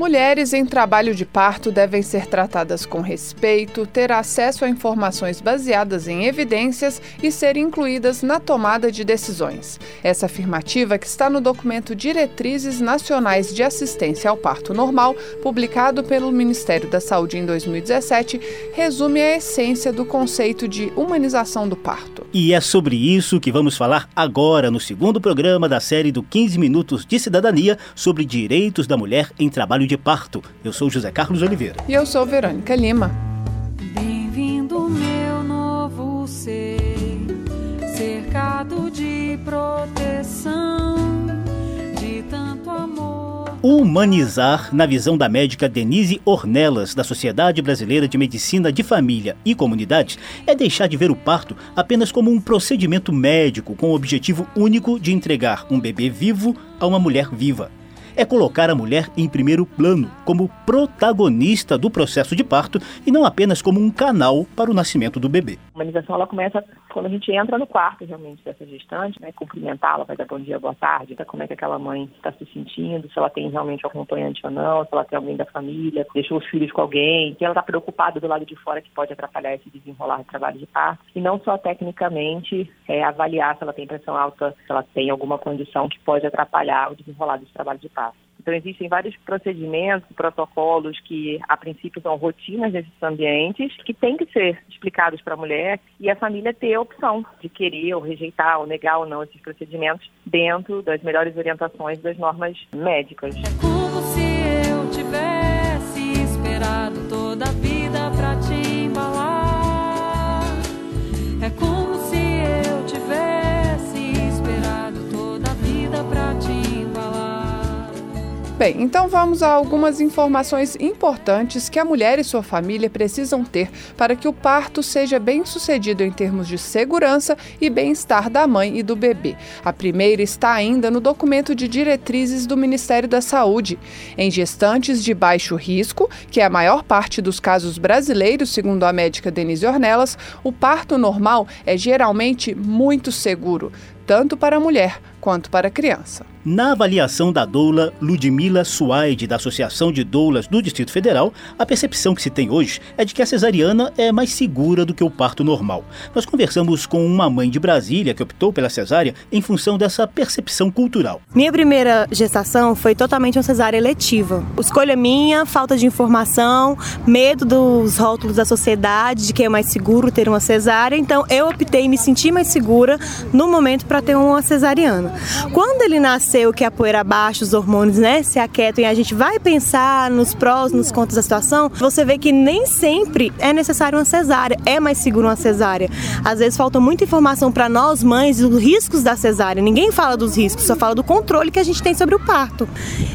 Mulheres em trabalho de parto devem ser tratadas com respeito, ter acesso a informações baseadas em evidências e ser incluídas na tomada de decisões. Essa afirmativa, que está no documento Diretrizes Nacionais de Assistência ao Parto Normal, publicado pelo Ministério da Saúde em 2017, resume a essência do conceito de humanização do parto. E é sobre isso que vamos falar agora no segundo programa da série do 15 Minutos de Cidadania sobre direitos da mulher em trabalho de parto. Eu sou José Carlos Oliveira. E eu sou Verônica Lima. Bem-vindo, meu novo ser, cercado de proteção, de tanto amor. Humanizar, na visão da médica Denise Ornelas, da Sociedade Brasileira de Medicina de Família e Comunidades, é deixar de ver o parto apenas como um procedimento médico com o objetivo único de entregar um bebê vivo a uma mulher viva. É colocar a mulher em primeiro plano, como protagonista do processo de parto e não apenas como um canal para o nascimento do bebê. Humanização ela começa quando a gente entra no quarto realmente dessa gestante, né? Cumprimentá-la, vai dar bom dia, boa tarde, tá, como é que aquela mãe está se sentindo, se ela tem realmente um acompanhante ou não, se ela tem alguém da família, deixou os filhos com alguém, que ela está preocupada do lado de fora que pode atrapalhar esse desenrolar do trabalho de parto. E não só tecnicamente é, avaliar se ela tem pressão alta, se ela tem alguma condição que pode atrapalhar o desenrolar desse trabalho de parto. Então, existem vários procedimentos, protocolos que, a princípio, são rotinas nesses ambientes, que têm que ser explicados para a mulher e a família ter a opção de querer ou rejeitar ou negar ou não esses procedimentos dentro das melhores orientações das normas médicas. É como se eu tivesse esperado toda a vida pra te embalar. É como Bem, então vamos a algumas informações importantes que a mulher e sua família precisam ter para que o parto seja bem sucedido em termos de segurança e bem-estar da mãe e do bebê. A primeira está ainda no documento de diretrizes do Ministério da Saúde. Em gestantes de baixo risco, que é a maior parte dos casos brasileiros, segundo a médica Denise Ornelas, o parto normal é geralmente muito seguro, tanto para a mulher quanto para a criança. Na avaliação da doula Ludmila Suaide, da Associação de Doulas do Distrito Federal, a percepção que se tem hoje é de que a cesariana é mais segura do que o parto normal. Nós conversamos com uma mãe de Brasília que optou pela cesárea em função dessa percepção cultural. Minha primeira gestação foi totalmente uma cesárea eletiva. Escolha minha, falta de informação, medo dos rótulos da sociedade, de que é mais seguro ter uma cesárea. Então eu optei me sentir mais segura no momento para ter uma cesariana. Quando ele nasceu, que a poeira baixa, os hormônios né, se aquietam e a gente vai pensar nos prós, nos contras da situação, você vê que nem sempre é necessário uma cesárea, é mais seguro uma cesárea. Às vezes falta muita informação para nós mães dos riscos da cesárea. Ninguém fala dos riscos, só fala do controle que a gente tem sobre o parto.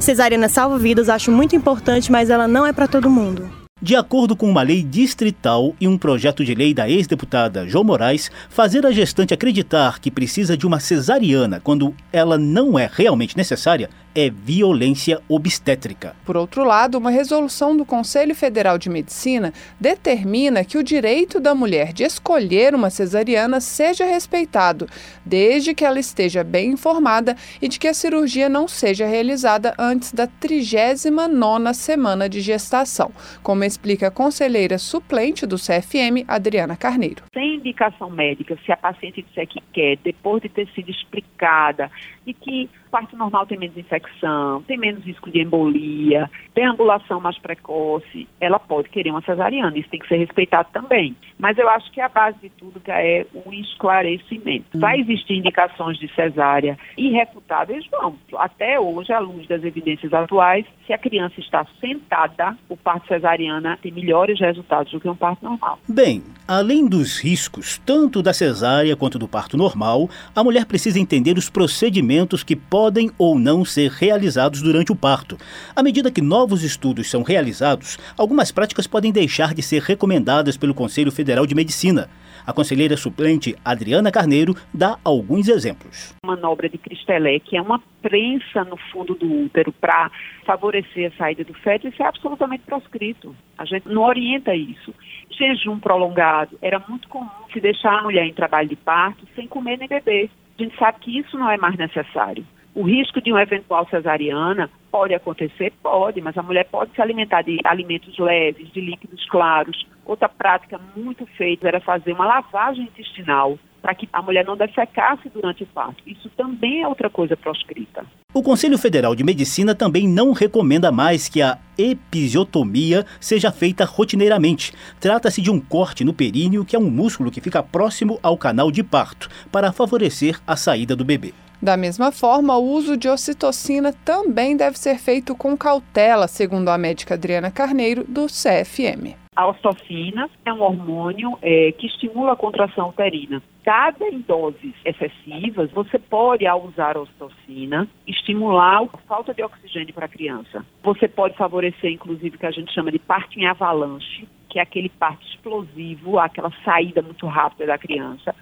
Cesariana salva vidas, acho muito importante, mas ela não é para todo mundo. De acordo com uma lei distrital e um projeto de lei da ex-deputada João Moraes, fazer a gestante acreditar que precisa de uma cesariana quando ela não é realmente necessária é violência obstétrica. Por outro lado, uma resolução do Conselho Federal de Medicina determina que o direito da mulher de escolher uma cesariana seja respeitado, desde que ela esteja bem informada e de que a cirurgia não seja realizada antes da 39ª semana de gestação, como explica a conselheira suplente do CFM, Adriana Carneiro. Sem indicação médica, se a paciente disser que quer, depois de ter sido explicada e que parto normal tem menos infecção, tem menos risco de embolia, tem ambulação mais precoce, ela pode querer uma cesariana. Isso tem que ser respeitado também. Mas eu acho que a base de tudo é o esclarecimento. Vai existir indicações de cesárea irrefutáveis? Vão. Até hoje, à luz das evidências atuais, se a criança está sentada, o parto cesariana tem melhores resultados do que um parto normal. Bem, além dos riscos, tanto da cesárea quanto do parto normal, a mulher precisa entender os procedimentos que podem podem ou não ser realizados durante o parto. À medida que novos estudos são realizados, algumas práticas podem deixar de ser recomendadas pelo Conselho Federal de Medicina. A conselheira suplente Adriana Carneiro dá alguns exemplos. Manobra de Cristelé, que é uma prensa no fundo do útero para favorecer a saída do feto, isso é absolutamente proscrito. A gente não orienta isso. Jejum prolongado. Era muito comum se deixar a mulher em trabalho de parto sem comer nem beber. A gente sabe que isso não é mais necessário. O risco de uma eventual cesariana pode acontecer? Pode, mas a mulher pode se alimentar de alimentos leves, de líquidos claros. Outra prática muito feita era fazer uma lavagem intestinal para que a mulher não defecasse durante o parto. Isso também é outra coisa proscrita. O Conselho Federal de Medicina também não recomenda mais que a episiotomia seja feita rotineiramente. Trata-se de um corte no períneo, que é um músculo que fica próximo ao canal de parto, para favorecer a saída do bebê. Da mesma forma, o uso de ocitocina também deve ser feito com cautela, segundo a médica Adriana Carneiro, do CFM. A ocitocina é um hormônio é, que estimula a contração uterina. Dada em doses excessivas, você pode, ao usar a ocitocina, estimular a falta de oxigênio para a criança. Você pode favorecer, inclusive, o que a gente chama de parto em avalanche, que é aquele parto explosivo, aquela saída muito rápida da criança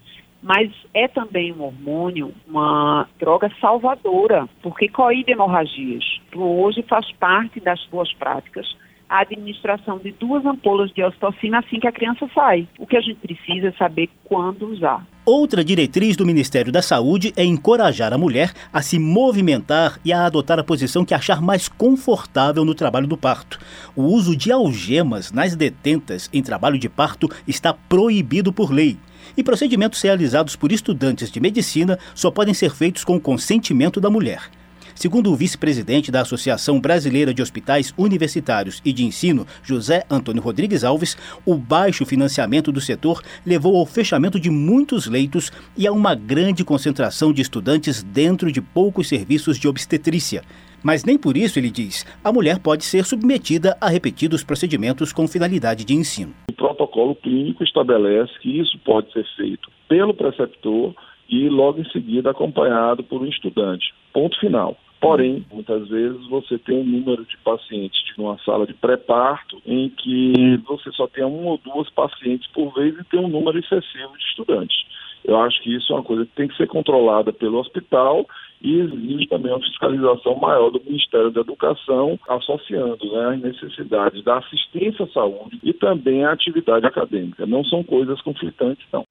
mas é também um hormônio, uma droga salvadora, porque coíbe hemorragias. Hoje faz parte das boas práticas a administração de duas ampolas de ocitocina assim que a criança sai. O que a gente precisa é saber quando usar. Outra diretriz do Ministério da Saúde é encorajar a mulher a se movimentar e a adotar a posição que achar mais confortável no trabalho do parto. O uso de algemas nas detentas em trabalho de parto está proibido por lei. E procedimentos realizados por estudantes de medicina só podem ser feitos com o consentimento da mulher. Segundo o vice-presidente da Associação Brasileira de Hospitais Universitários e de Ensino, José Antônio Rodrigues Alves, o baixo financiamento do setor levou ao fechamento de muitos leitos e a uma grande concentração de estudantes dentro de poucos serviços de obstetrícia. Mas nem por isso, ele diz, a mulher pode ser submetida a repetidos procedimentos com finalidade de ensino. O protocolo clínico estabelece que isso pode ser feito pelo preceptor e logo em seguida acompanhado por um estudante. Ponto final. Porém, muitas vezes você tem um número de pacientes numa sala de pré-parto em que você só tem uma ou duas pacientes por vez e tem um número excessivo de estudantes. Eu acho que isso é uma coisa que tem que ser controlada pelo hospital e exige também uma fiscalização maior do Ministério da Educação, associando né, as necessidades da assistência à saúde e também a atividade acadêmica. Não são coisas conflitantes, não.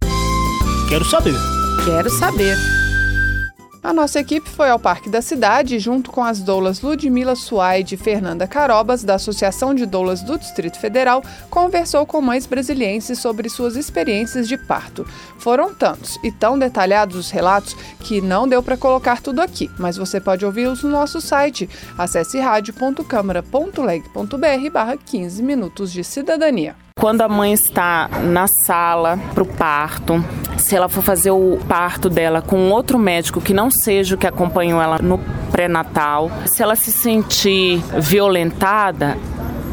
Quero saber. Quero saber. A nossa equipe foi ao Parque da Cidade junto com as doulas Ludmila Suaide e Fernanda Carobas, da Associação de Doulas do Distrito Federal, conversou com mães brasilienses sobre suas experiências de parto. Foram tantos e tão detalhados os relatos que não deu para colocar tudo aqui, mas você pode ouvi-los no nosso site. Acesse rádio.câmara.leg.br barra 15 minutos de cidadania. Quando a mãe está na sala para o parto, se ela for fazer o parto dela com outro médico que não seja o que acompanhou ela no pré-natal, se ela se sentir violentada,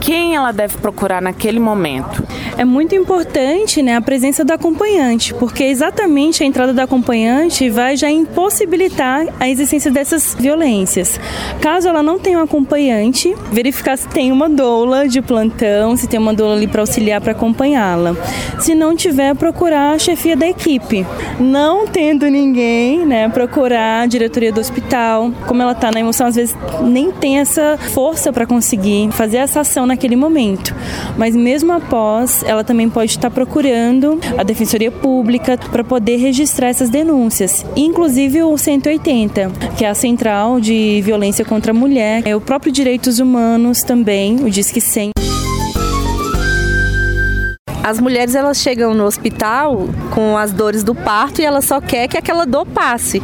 quem ela deve procurar naquele momento? É muito importante né, a presença do acompanhante, porque exatamente a entrada do acompanhante vai já impossibilitar a existência dessas violências. Caso ela não tenha um acompanhante, verificar se tem uma doula de plantão, se tem uma doula ali para auxiliar para acompanhá-la. Se não tiver, procurar a chefia da equipe. Não tendo ninguém, né, procurar a diretoria do hospital. Como ela está na emoção, às vezes nem tem essa força para conseguir fazer essa ação naquele momento. Mas mesmo após, ela também pode estar procurando a Defensoria Pública para poder registrar essas denúncias, inclusive o 180, que é a Central de Violência contra a Mulher, é o próprio Direitos Humanos também, o Disque 100. As mulheres elas chegam no hospital com as dores do parto e ela só quer que aquela dor passe.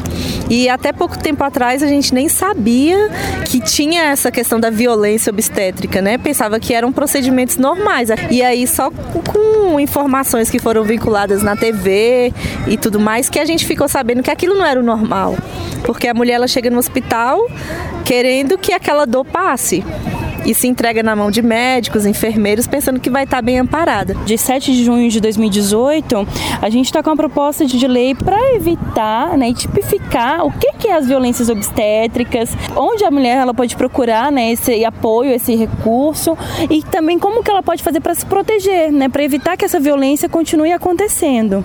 E até pouco tempo atrás a gente nem sabia que tinha essa questão da violência obstétrica, né? Pensava que eram procedimentos normais. E aí só com informações que foram vinculadas na TV e tudo mais que a gente ficou sabendo que aquilo não era o normal. Porque a mulher ela chega no hospital querendo que aquela dor passe. E se entrega na mão de médicos, enfermeiros, pensando que vai estar bem amparada. De 7 de junho de 2018, a gente está com uma proposta de lei para evitar né, e tipificar o que, que é as violências obstétricas, onde a mulher ela pode procurar né, esse apoio, esse recurso e também como que ela pode fazer para se proteger, né, para evitar que essa violência continue acontecendo.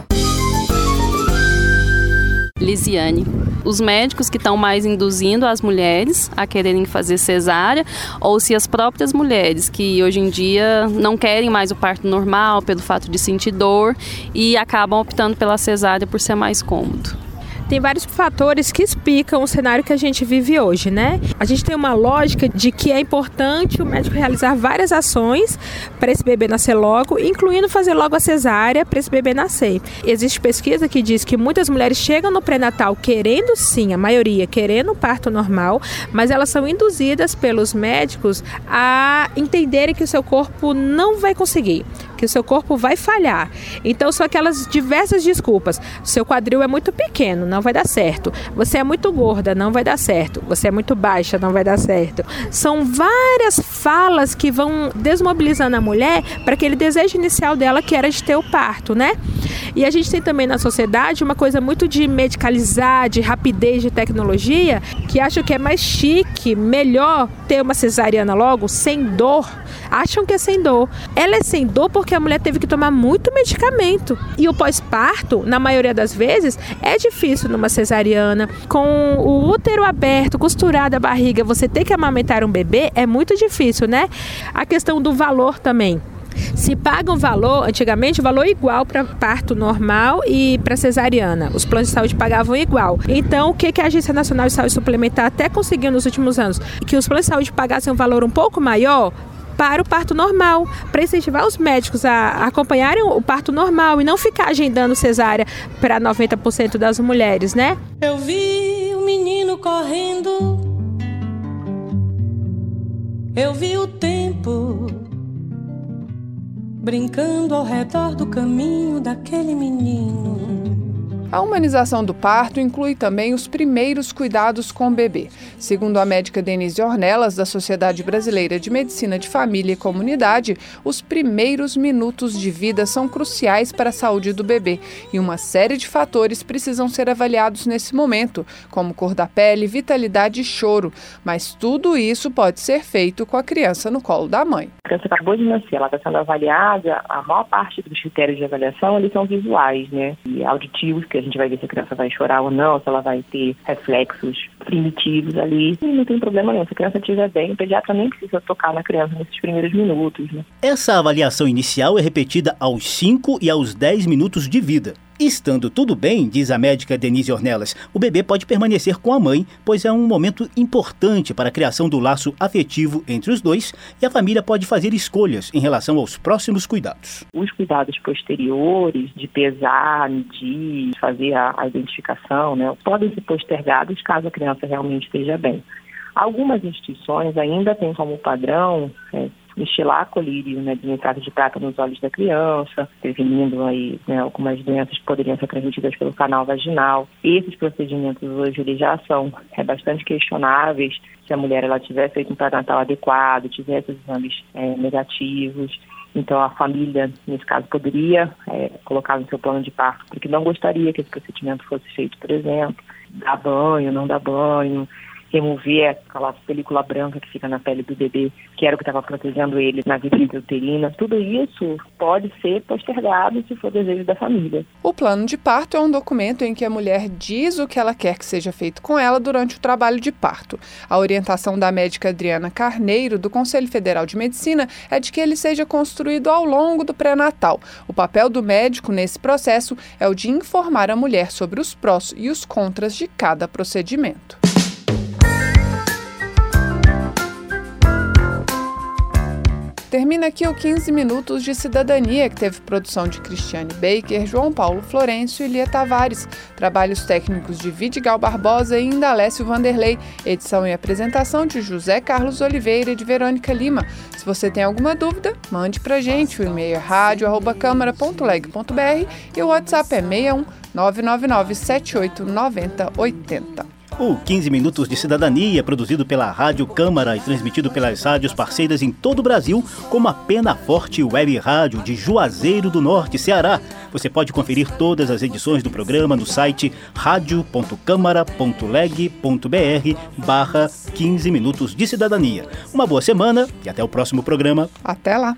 Lisiane. Os médicos que estão mais induzindo as mulheres a quererem fazer cesárea, ou se as próprias mulheres que hoje em dia não querem mais o parto normal pelo fato de sentir dor e acabam optando pela cesárea por ser mais cômodo tem vários fatores que explicam o cenário que a gente vive hoje, né? A gente tem uma lógica de que é importante o médico realizar várias ações para esse bebê nascer logo, incluindo fazer logo a cesárea para esse bebê nascer. Existe pesquisa que diz que muitas mulheres chegam no pré-natal querendo sim, a maioria querendo parto normal, mas elas são induzidas pelos médicos a entenderem que o seu corpo não vai conseguir que o seu corpo vai falhar. Então são aquelas diversas desculpas. Seu quadril é muito pequeno, não vai dar certo. Você é muito gorda, não vai dar certo. Você é muito baixa, não vai dar certo. São várias falas que vão desmobilizando a mulher para aquele desejo inicial dela que era de ter o parto, né? E a gente tem também na sociedade uma coisa muito de medicalizar, de rapidez, de tecnologia, que acha que é mais chique, melhor ter uma cesariana logo, sem dor. Acham que é sem dor. Ela é sem dor porque a mulher teve que tomar muito medicamento. E o pós-parto, na maioria das vezes, é difícil numa cesariana. Com o útero aberto, costurada a barriga, você ter que amamentar um bebê é muito difícil, né? A questão do valor também. Se paga um valor, antigamente valor igual para parto normal e para cesariana. Os planos de saúde pagavam igual. Então, o que, que a Agência Nacional de Saúde Suplementar até conseguiu nos últimos anos? Que os planos de saúde pagassem um valor um pouco maior para o parto normal, para incentivar os médicos a acompanharem o parto normal e não ficar agendando cesárea para 90% das mulheres, né? Eu vi o menino correndo, eu vi o tempo brincando ao redor do caminho daquele menino. A humanização do parto inclui também os primeiros cuidados com o bebê. Segundo a médica Denise Ornelas, da Sociedade Brasileira de Medicina de Família e Comunidade, os primeiros minutos de vida são cruciais para a saúde do bebê e uma série de fatores precisam ser avaliados nesse momento, como cor da pele, vitalidade e choro. Mas tudo isso pode ser feito com a criança no colo da mãe. A criança acabou de nascer, ela está sendo avaliada, a maior parte dos critérios de avaliação eles são visuais, né? E auditivos, que gente vai ver se a criança vai chorar ou não, se ela vai ter reflexos primitivos ali. E não tem problema nenhum. Se a criança estiver bem, o pediatra nem precisa tocar na criança nesses primeiros minutos. Né? Essa avaliação inicial é repetida aos 5 e aos 10 minutos de vida. Estando tudo bem, diz a médica Denise Ornelas, o bebê pode permanecer com a mãe, pois é um momento importante para a criação do laço afetivo entre os dois e a família pode fazer escolhas em relação aos próximos cuidados. Os cuidados posteriores, de pesar, de fazer a, a identificação, né, podem ser postergados caso a criança realmente esteja bem. Algumas instituições ainda têm como padrão é, estilar colírio né, de entrada de prata nos olhos da criança, prevenindo aí né, algumas doenças que poderiam ser transmitidas pelo canal vaginal. Esses procedimentos hoje eles já são é, bastante questionáveis se a mulher ela tiver feito um pré-natal adequado, tiver esses exames é, negativos. Então, a família, nesse caso, poderia é, colocar no seu plano de parto, porque não gostaria que esse procedimento fosse feito, por exemplo, dar banho, não dar banho, remover aquela película branca que fica na pele do bebê, que era o que estava protegendo ele na vida intrauterina. Tudo isso pode ser postergado se for desejo da família. O plano de parto é um documento em que a mulher diz o que ela quer que seja feito com ela durante o trabalho de parto. A orientação da médica Adriana Carneiro, do Conselho Federal de Medicina, é de que ele seja construído ao longo do pré-natal. O papel do médico nesse processo é o de informar a mulher sobre os prós e os contras de cada procedimento. Termina aqui o 15 Minutos de Cidadania, que teve produção de Cristiane Baker, João Paulo Florencio e Lia Tavares. Trabalhos técnicos de Vidigal Barbosa e Indalécio Vanderlei. Edição e apresentação de José Carlos Oliveira e de Verônica Lima. Se você tem alguma dúvida, mande pra gente. O e-mail é rádio.câmara.leg.br e o WhatsApp é 61 999 78 90 80. O 15 Minutos de Cidadania, produzido pela Rádio Câmara e transmitido pelas rádios parceiras em todo o Brasil, como a Pena Forte Web Rádio de Juazeiro do Norte, Ceará. Você pode conferir todas as edições do programa no site radio.câmara.leg.br barra 15 Minutos de Cidadania. Uma boa semana e até o próximo programa. Até lá!